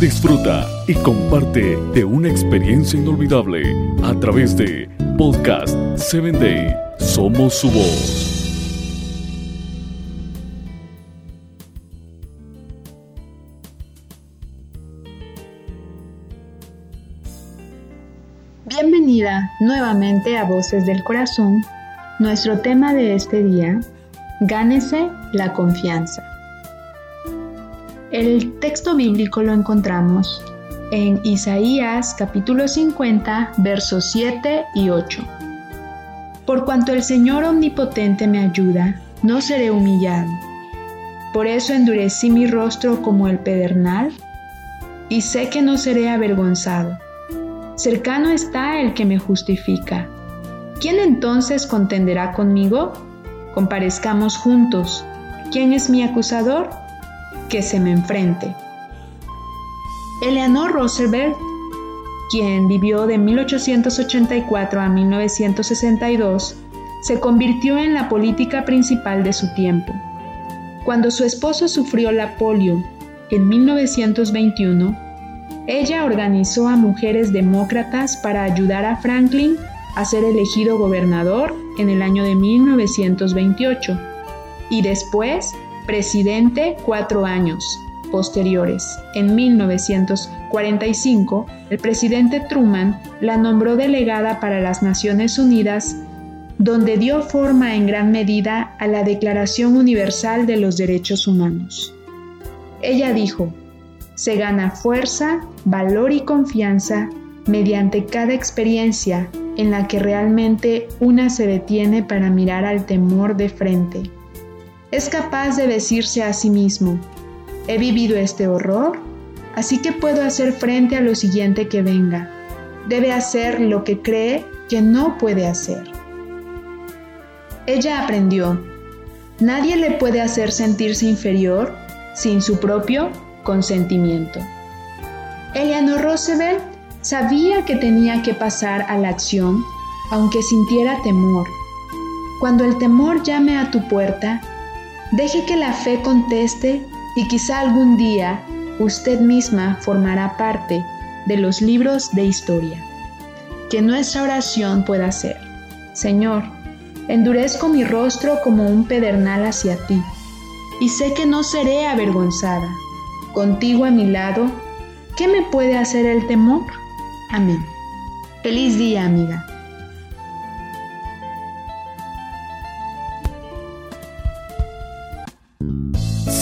Disfruta y comparte de una experiencia inolvidable a través de Podcast 7 Day. Somos su voz. Bienvenida nuevamente a Voces del Corazón. Nuestro tema de este día, gánese la confianza. El texto bíblico lo encontramos en Isaías capítulo 50 versos 7 y 8. Por cuanto el Señor omnipotente me ayuda, no seré humillado. Por eso endurecí mi rostro como el pedernal y sé que no seré avergonzado. Cercano está el que me justifica. ¿Quién entonces contenderá conmigo? Comparezcamos juntos. ¿Quién es mi acusador? Se me enfrente. Eleanor Roosevelt, quien vivió de 1884 a 1962, se convirtió en la política principal de su tiempo. Cuando su esposo sufrió la polio en 1921, ella organizó a mujeres demócratas para ayudar a Franklin a ser elegido gobernador en el año de 1928 y después presidente cuatro años posteriores. En 1945, el presidente Truman la nombró delegada para las Naciones Unidas, donde dio forma en gran medida a la Declaración Universal de los Derechos Humanos. Ella dijo, se gana fuerza, valor y confianza mediante cada experiencia en la que realmente una se detiene para mirar al temor de frente es capaz de decirse a sí mismo, he vivido este horror, así que puedo hacer frente a lo siguiente que venga. Debe hacer lo que cree que no puede hacer. Ella aprendió, nadie le puede hacer sentirse inferior sin su propio consentimiento. Eleanor Roosevelt sabía que tenía que pasar a la acción aunque sintiera temor. Cuando el temor llame a tu puerta, Deje que la fe conteste y quizá algún día usted misma formará parte de los libros de historia. Que nuestra oración pueda ser, Señor, endurezco mi rostro como un pedernal hacia ti, y sé que no seré avergonzada. Contigo a mi lado, ¿qué me puede hacer el temor? Amén. Feliz día, amiga.